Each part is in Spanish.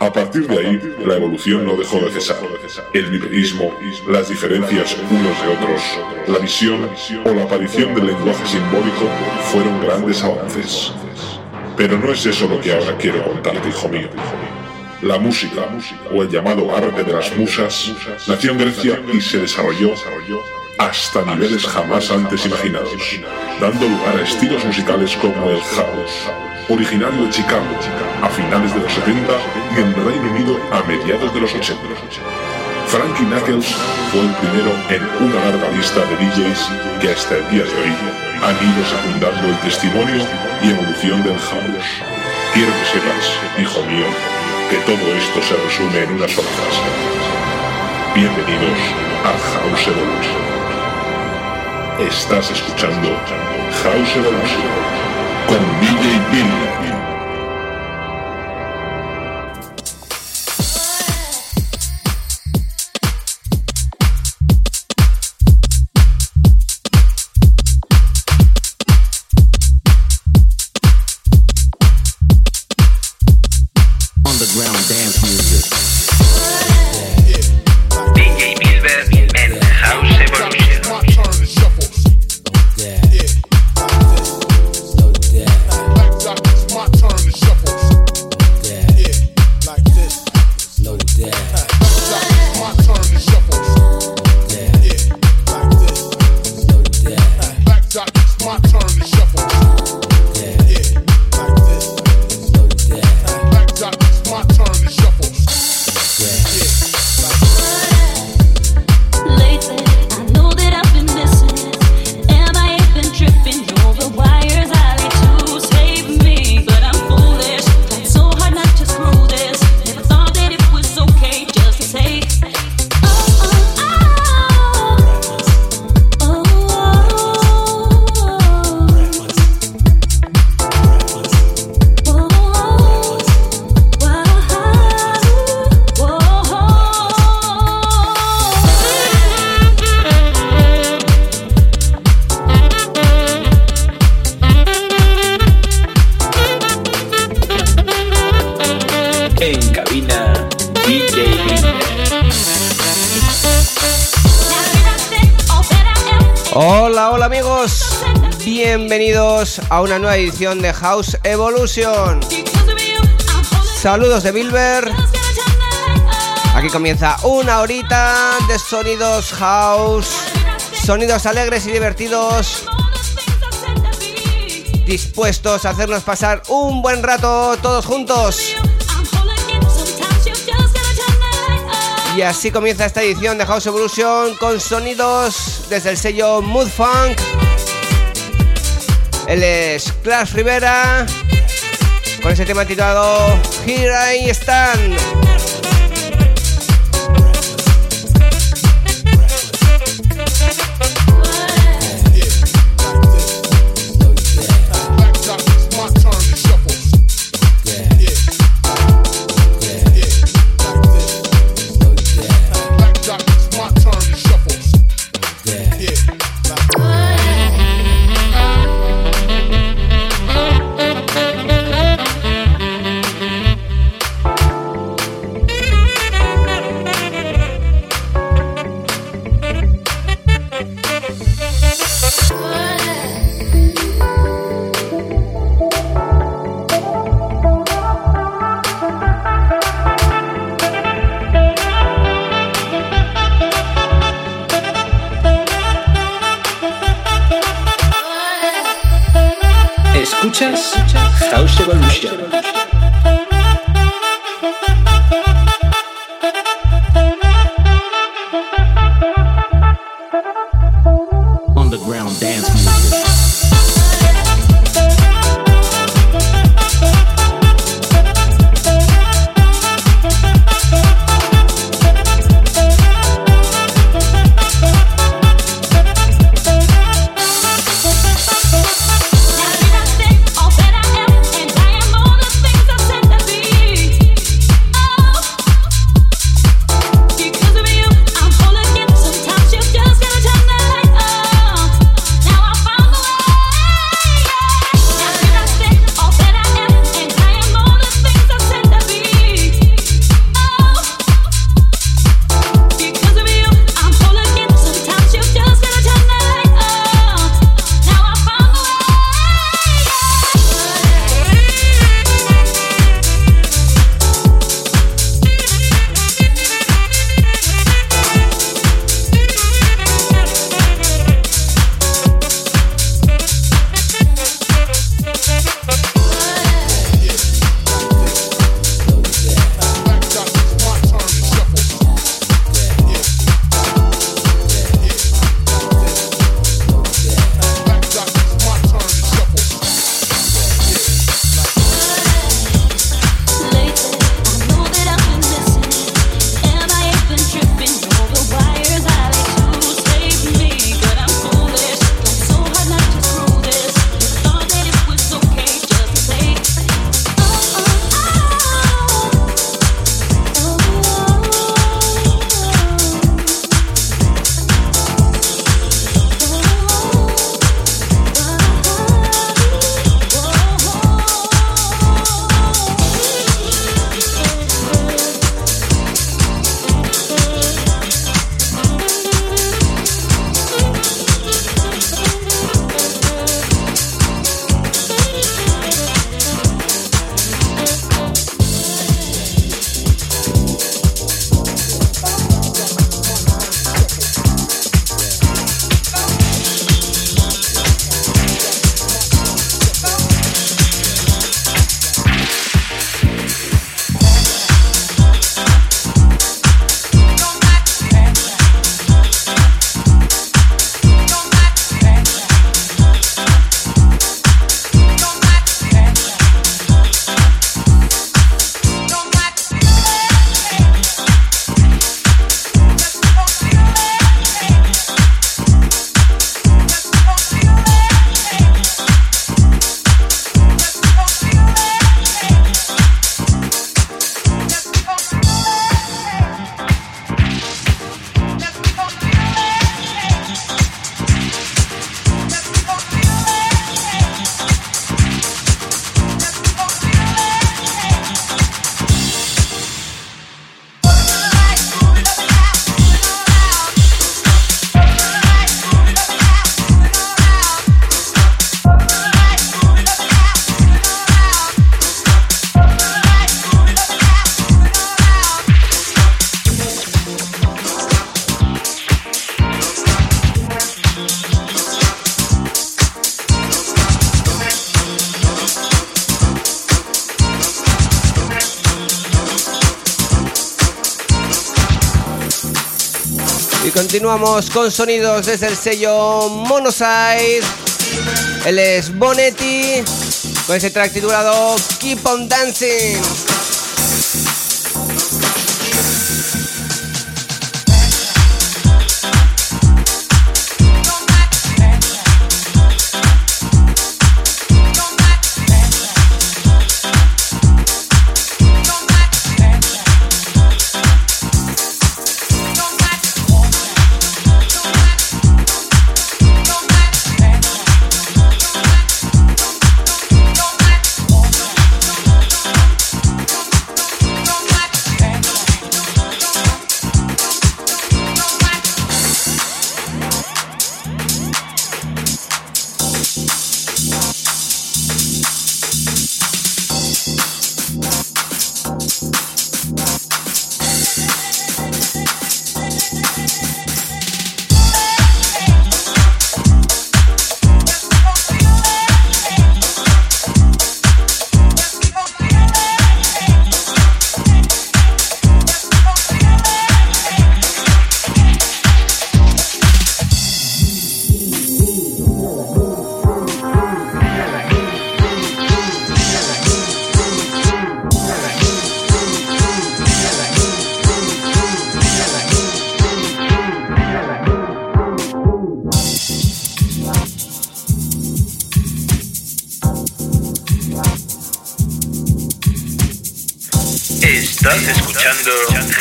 A partir de ahí, la evolución no dejó de cesar. El biperismo, las diferencias unos de otros, la visión o la aparición del lenguaje simbólico fueron grandes avances. Pero no es eso lo que ahora quiero contarte, hijo mío. La música, o el llamado arte de las musas, nació en Grecia y se desarrolló hasta niveles jamás antes imaginados, dando lugar a estilos musicales como el house, originario de Chicago a finales de los 70 y en Reino Unido a mediados de los 80. Frankie Knuckles fue el primero en una larga lista de DJs que hasta el día de hoy han ido secundando el testimonio y evolución del house. Quiero que sepas, hijo mío, que todo esto se resume en una sola frase. Bienvenidos a House Evolution. Estás escuchando House Evolution con DJ Bill. A una nueva edición de House Evolution. Saludos de Bilber. Aquí comienza una horita de sonidos house, sonidos alegres y divertidos, dispuestos a hacernos pasar un buen rato todos juntos. Y así comienza esta edición de House Evolution con sonidos desde el sello Mood Funk. Él es Clash Rivera con ese tema titulado Here I Stand. Continuamos con sonidos desde el sello Monoside. Él es Bonetti con ese track titulado Keep on Dancing.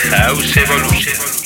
Ah, House Evolution.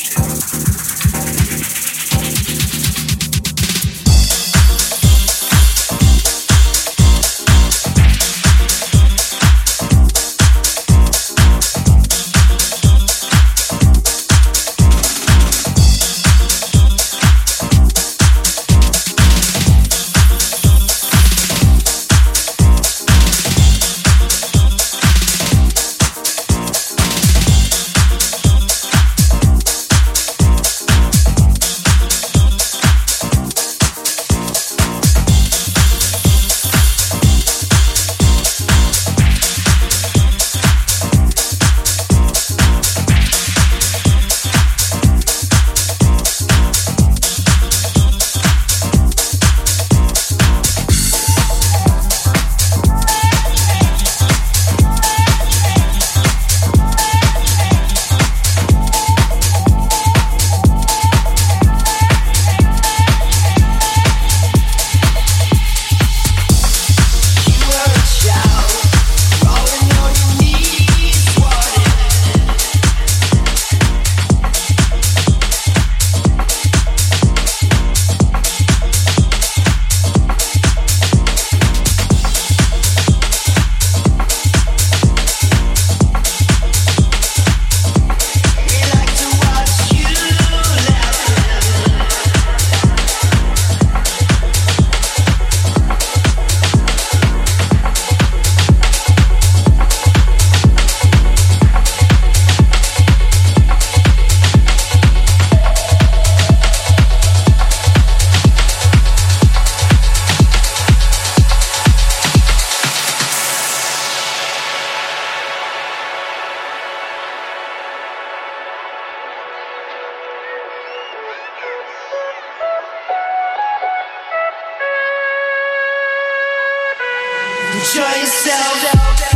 Enjoy yourself.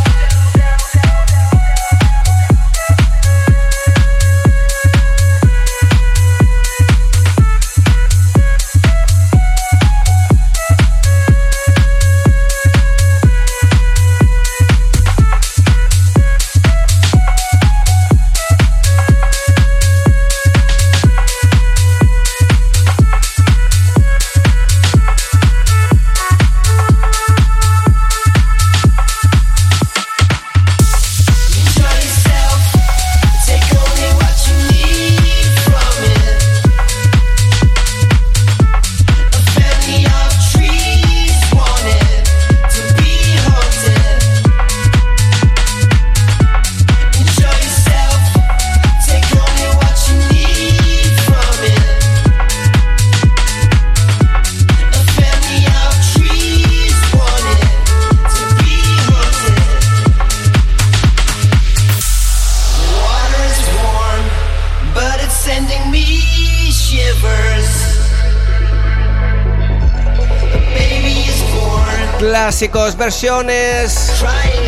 Clásicos, versiones,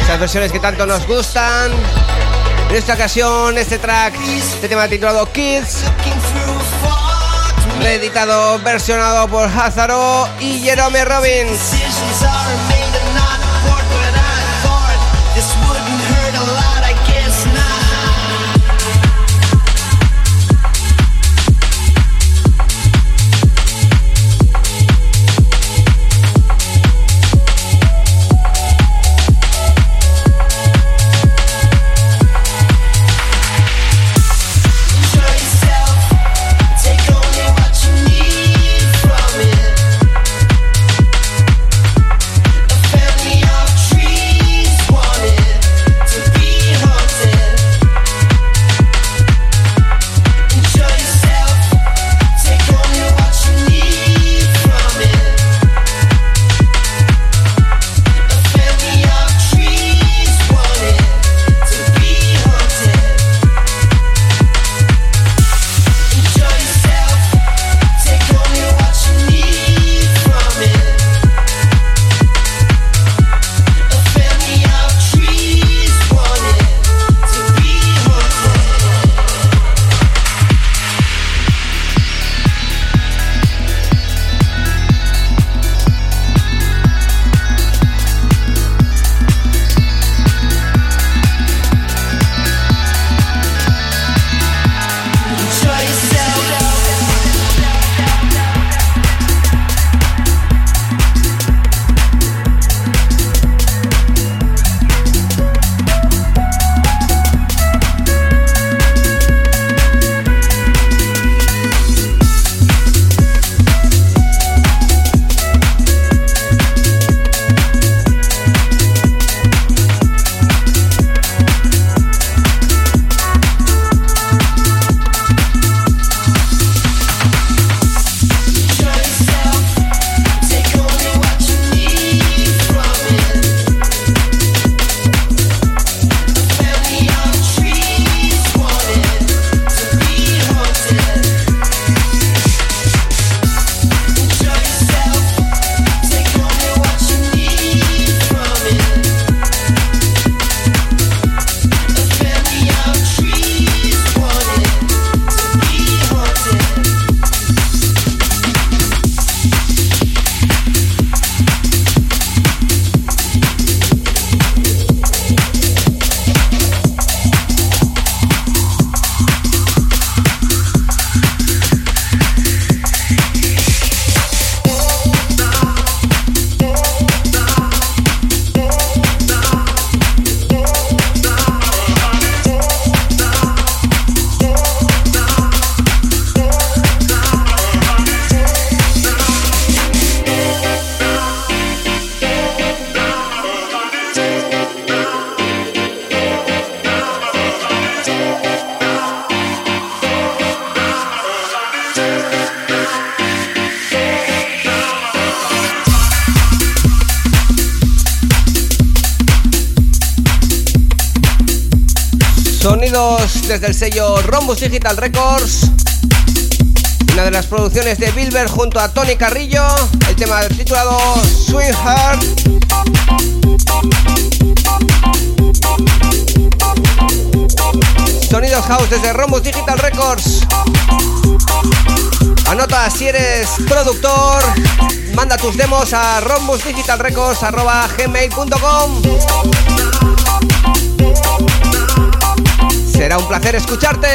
esas versiones que tanto nos gustan. En esta ocasión, este track, este tema titulado Kids, reeditado, versionado por Hazaro y Jerome Robbins. Desde el sello Rombus Digital Records. Una de las producciones de Bilber junto a Tony Carrillo. El tema titulado Sweetheart. Sonidos House desde Rombus Digital Records. Anota si eres productor, manda tus demos a rombusdigitalrecords.gmail.com Será un placer escucharte.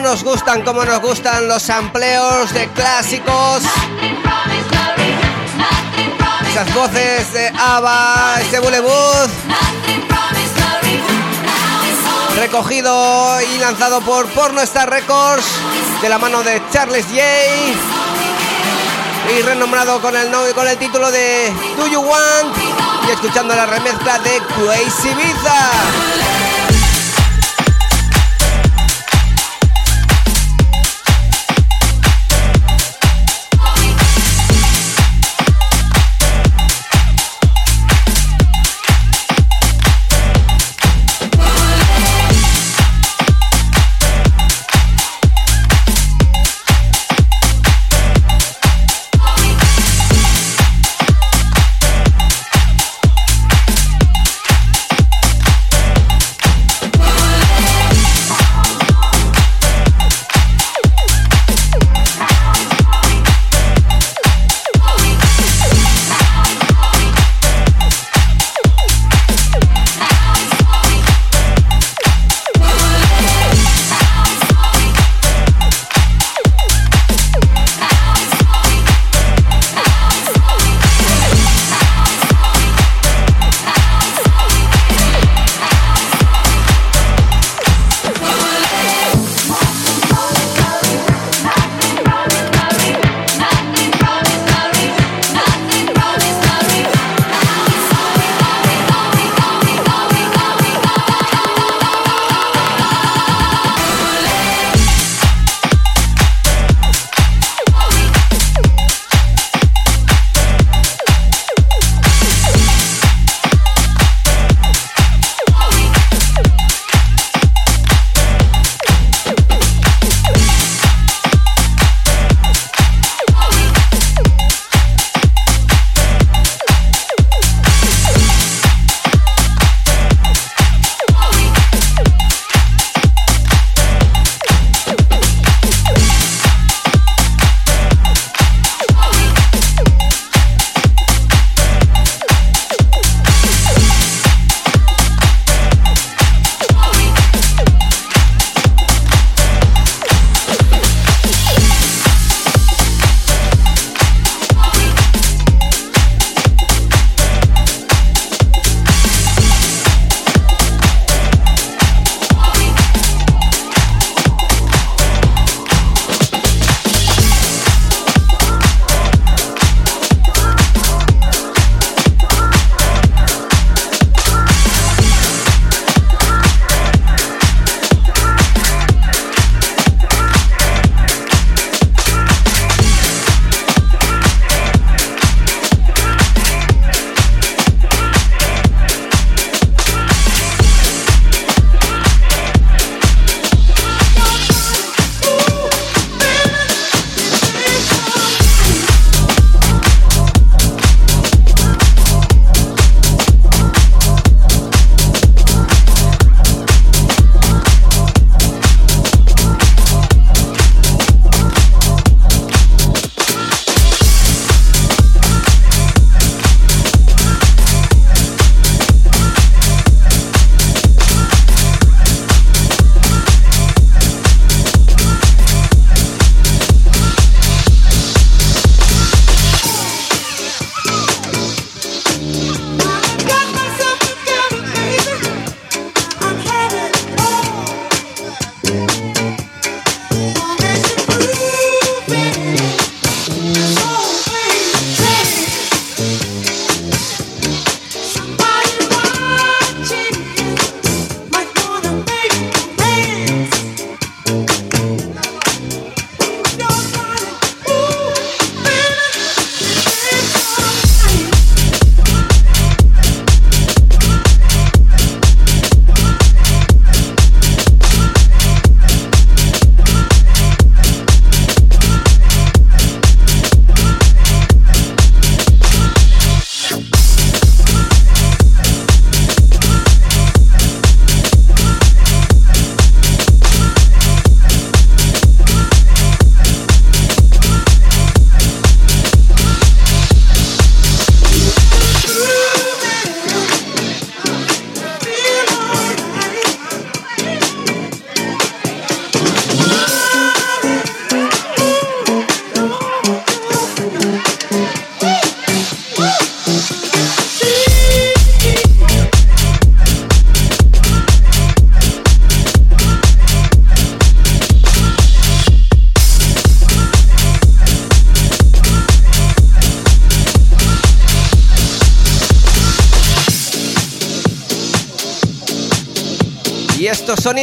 Nos gustan, cómo nos gustan los sampleos de clásicos. Esas voces de ABBA, ese Bullebuzz. Recogido y lanzado por Porno Star Records de la mano de Charles J. Y renombrado con el, con el título de Do You Want y escuchando la remezcla de Crazy Ibiza.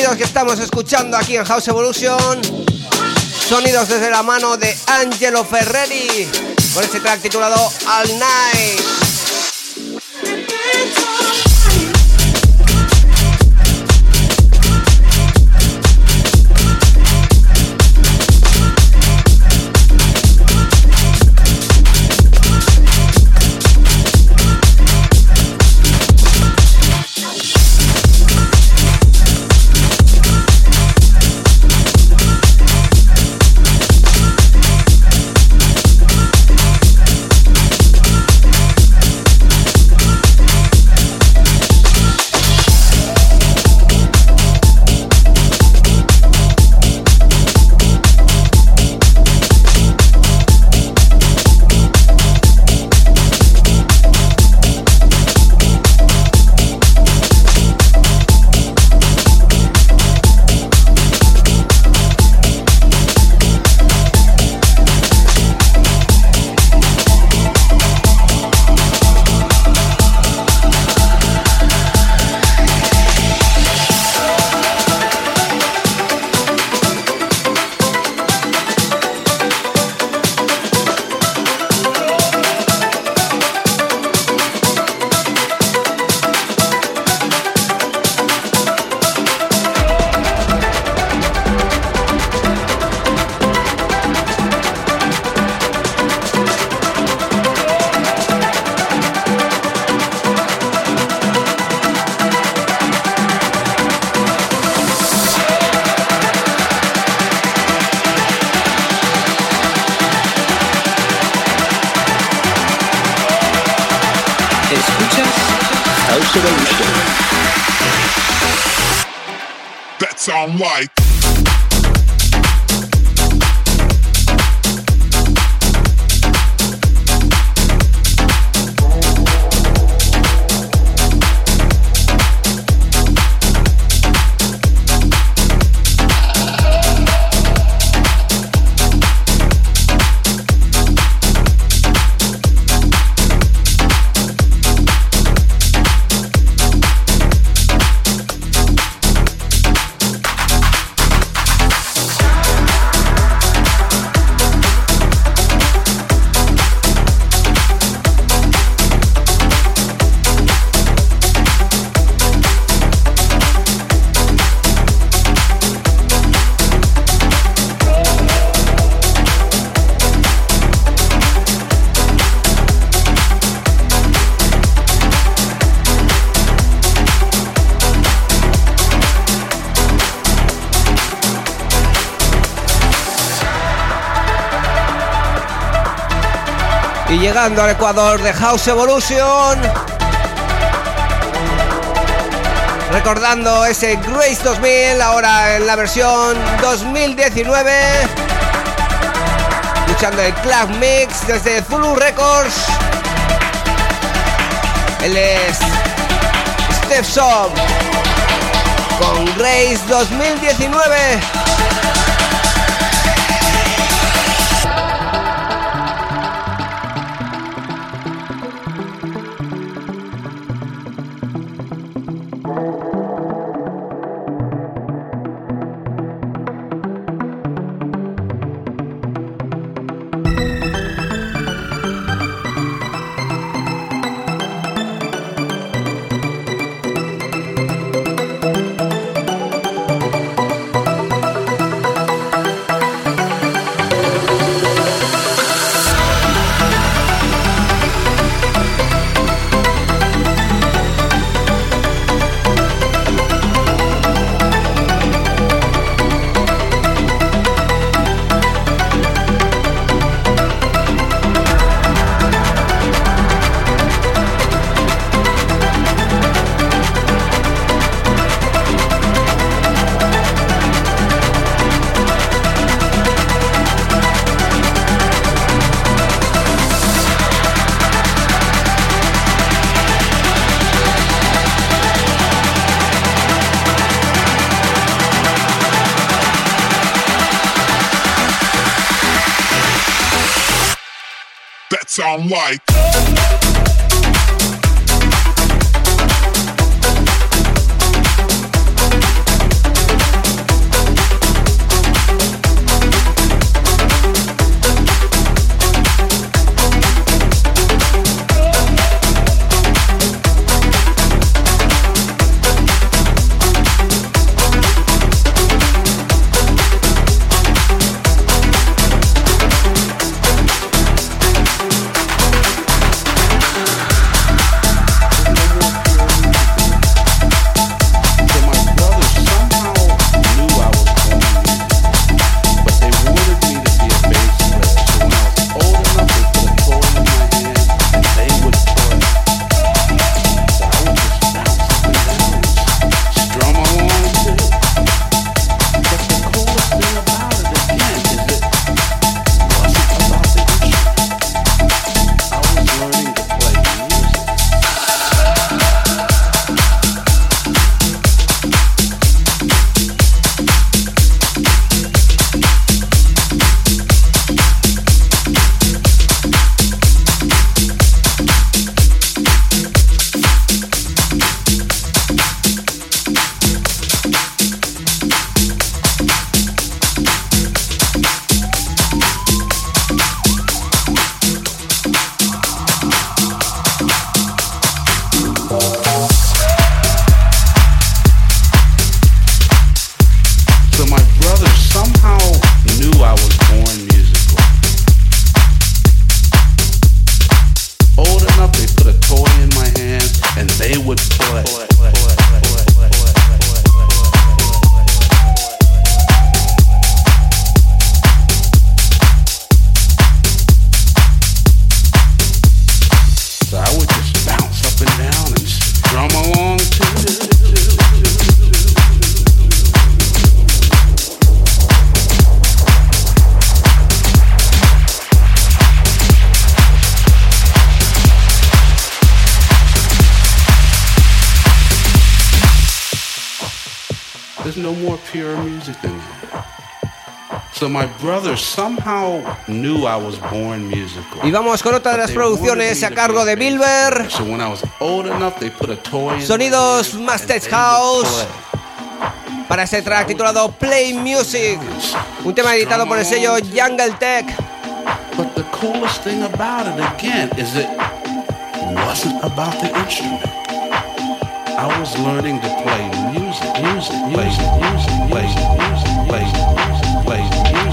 Sonidos que estamos escuchando aquí en House Evolution, sonidos desde la mano de Angelo Ferreri, con este track titulado All Night. Llegando al Ecuador de House Evolution. Recordando ese Grace 2000, ahora en la versión 2019. Escuchando el Club Mix desde Zulu Records. Él es Stepson con Grace 2019. Sound like. Y vamos con otra de las producciones a cargo de Bilber. So when I was old enough, they put a toy Sonidos Masters House. Para este track titulado Play Music, un tema editado por el sello Jungle Tech. But the coolest thing about it again is it wasn't about the instrument. I was learning to play music, music, music, music, music, music, play music, play music,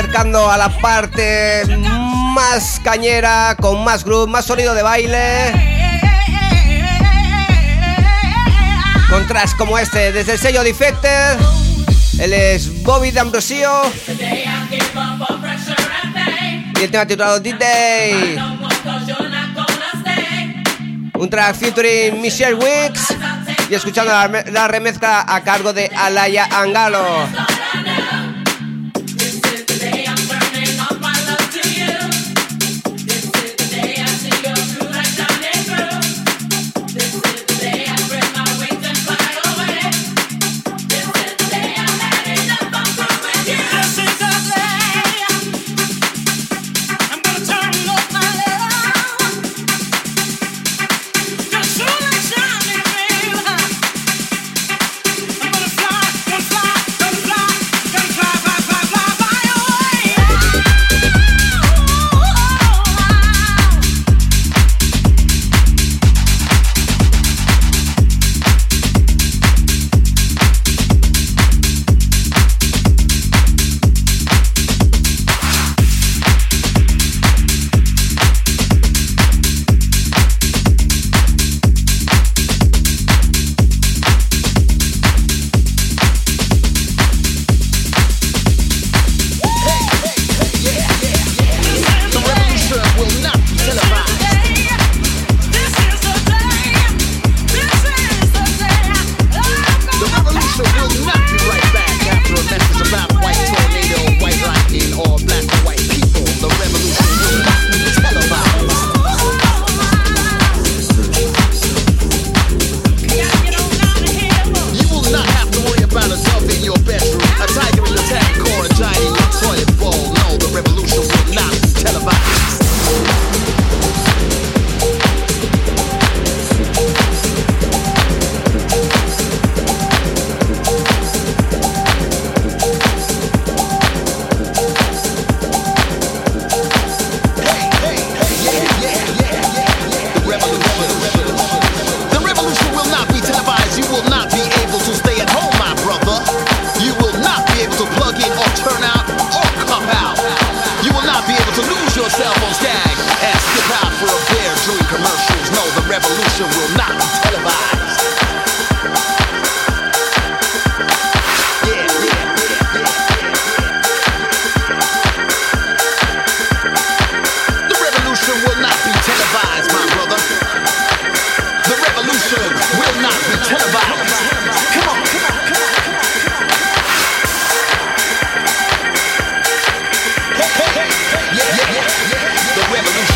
acercando a la parte más cañera, con más groove, más sonido de baile. Con tracks como este, desde el sello Defected. Él es Bobby D'Ambrosio. Y el tema titulado D-Day. Un track featuring Michelle Wicks. Y escuchando la, la remezcla a cargo de Alaya Angalo.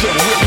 Listen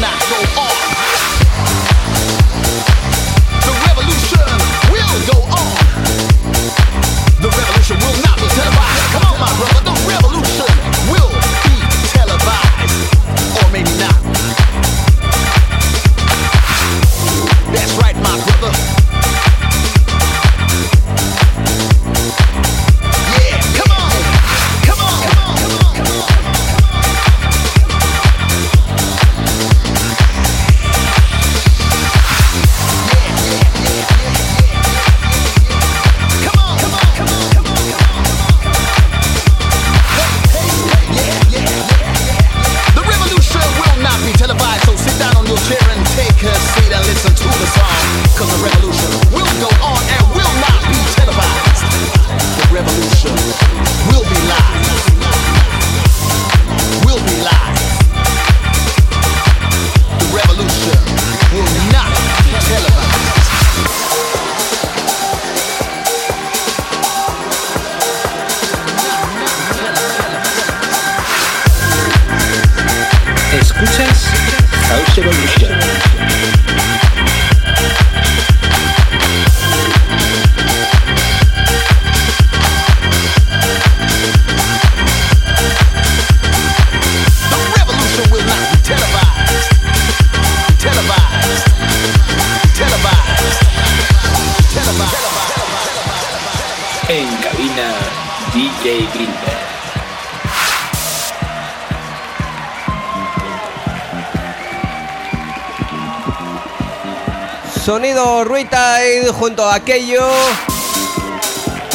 Sonido Ruitide junto a aquello.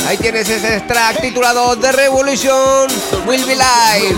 Ahí tienes ese track titulado The Revolution Will Be Live.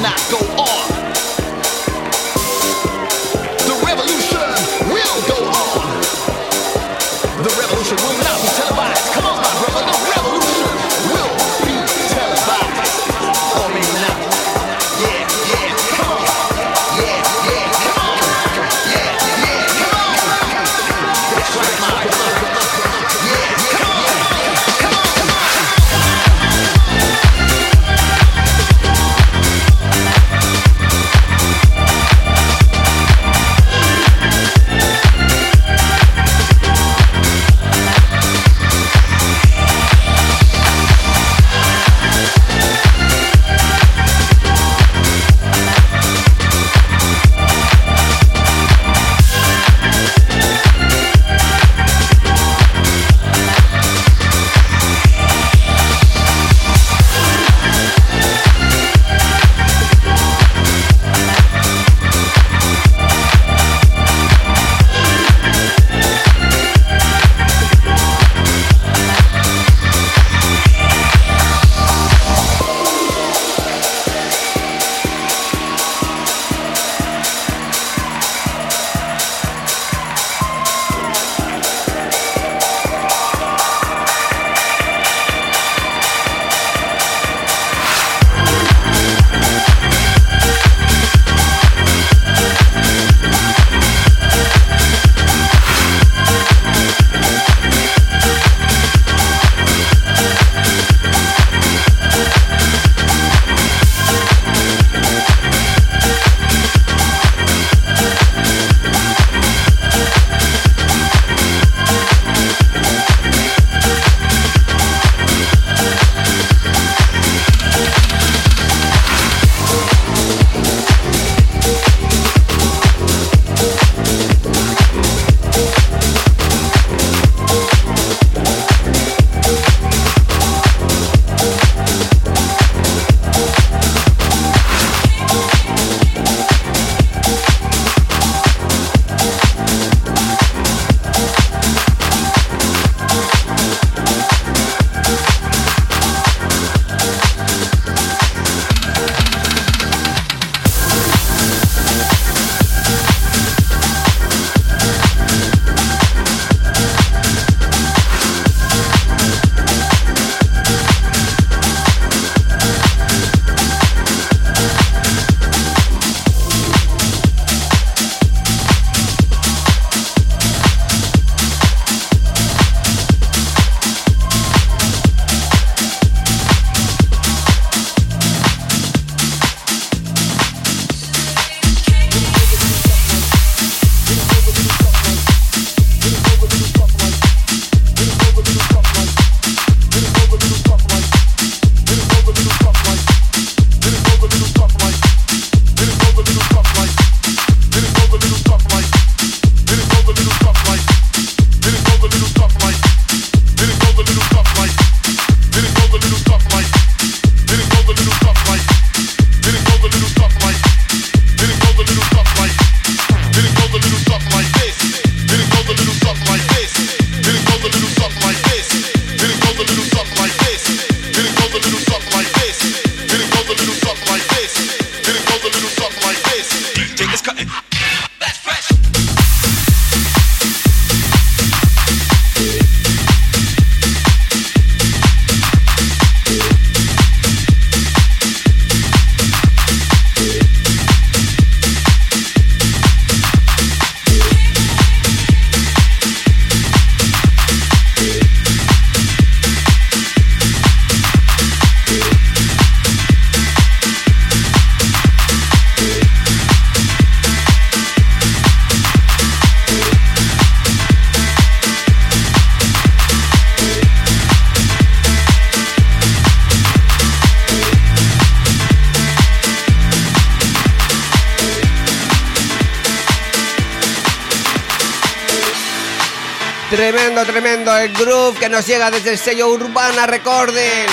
El groove que nos llega desde el sello Urbana Recording.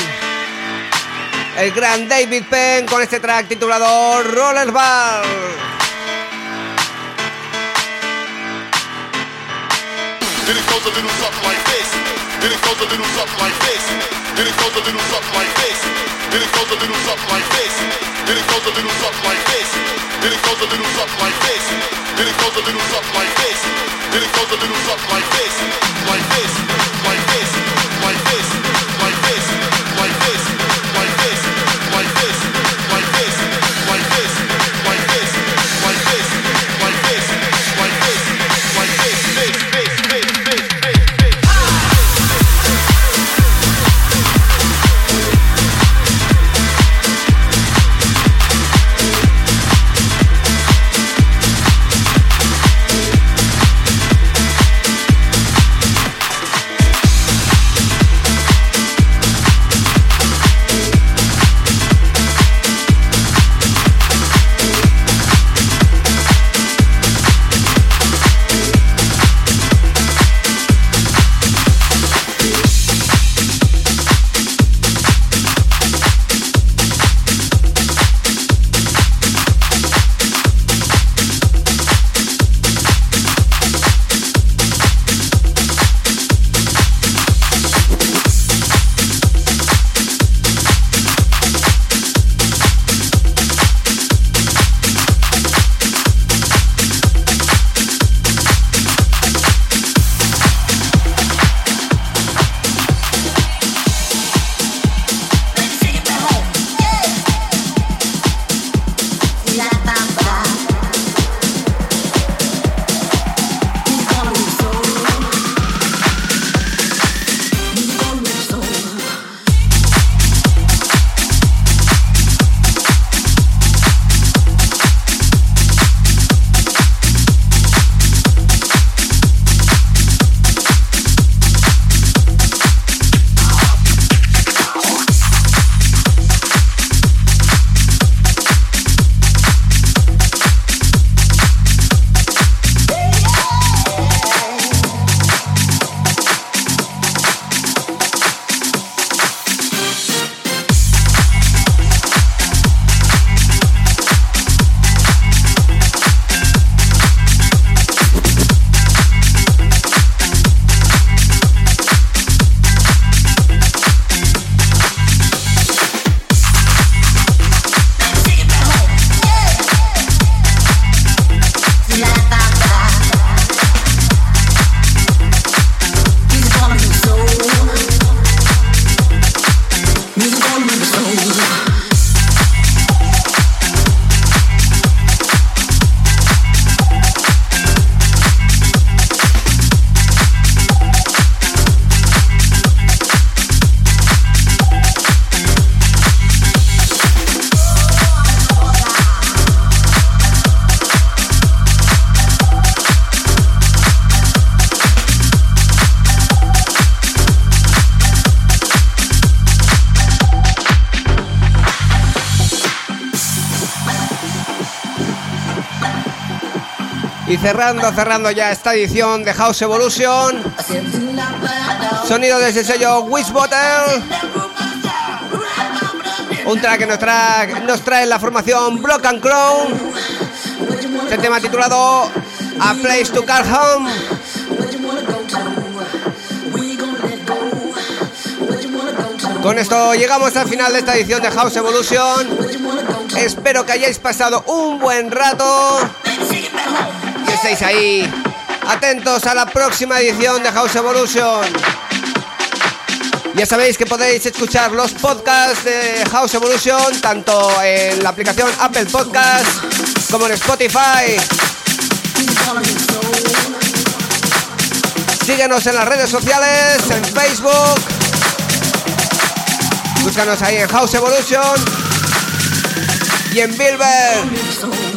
El gran David Penn con este track titulado Rollerball. Cerrando, cerrando ya esta edición de House Evolution. Sonido desde el sello Wishbottle. Un track que nos trae, nos trae la formación Block and Crown. Este tema titulado A Place to Call Home. Con esto llegamos al final de esta edición de House Evolution. Espero que hayáis pasado un buen rato. Estéis ahí. Atentos a la próxima edición de House Evolution. Ya sabéis que podéis escuchar los podcasts de House Evolution tanto en la aplicación Apple Podcast como en Spotify. Síguenos en las redes sociales, en Facebook. Búscanos ahí en House Evolution y en Bilber.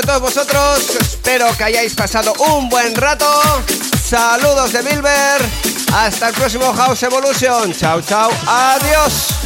De todos vosotros. Espero que hayáis pasado un buen rato. Saludos de Bilber. Hasta el próximo House Evolution. Chao, chao. Adiós.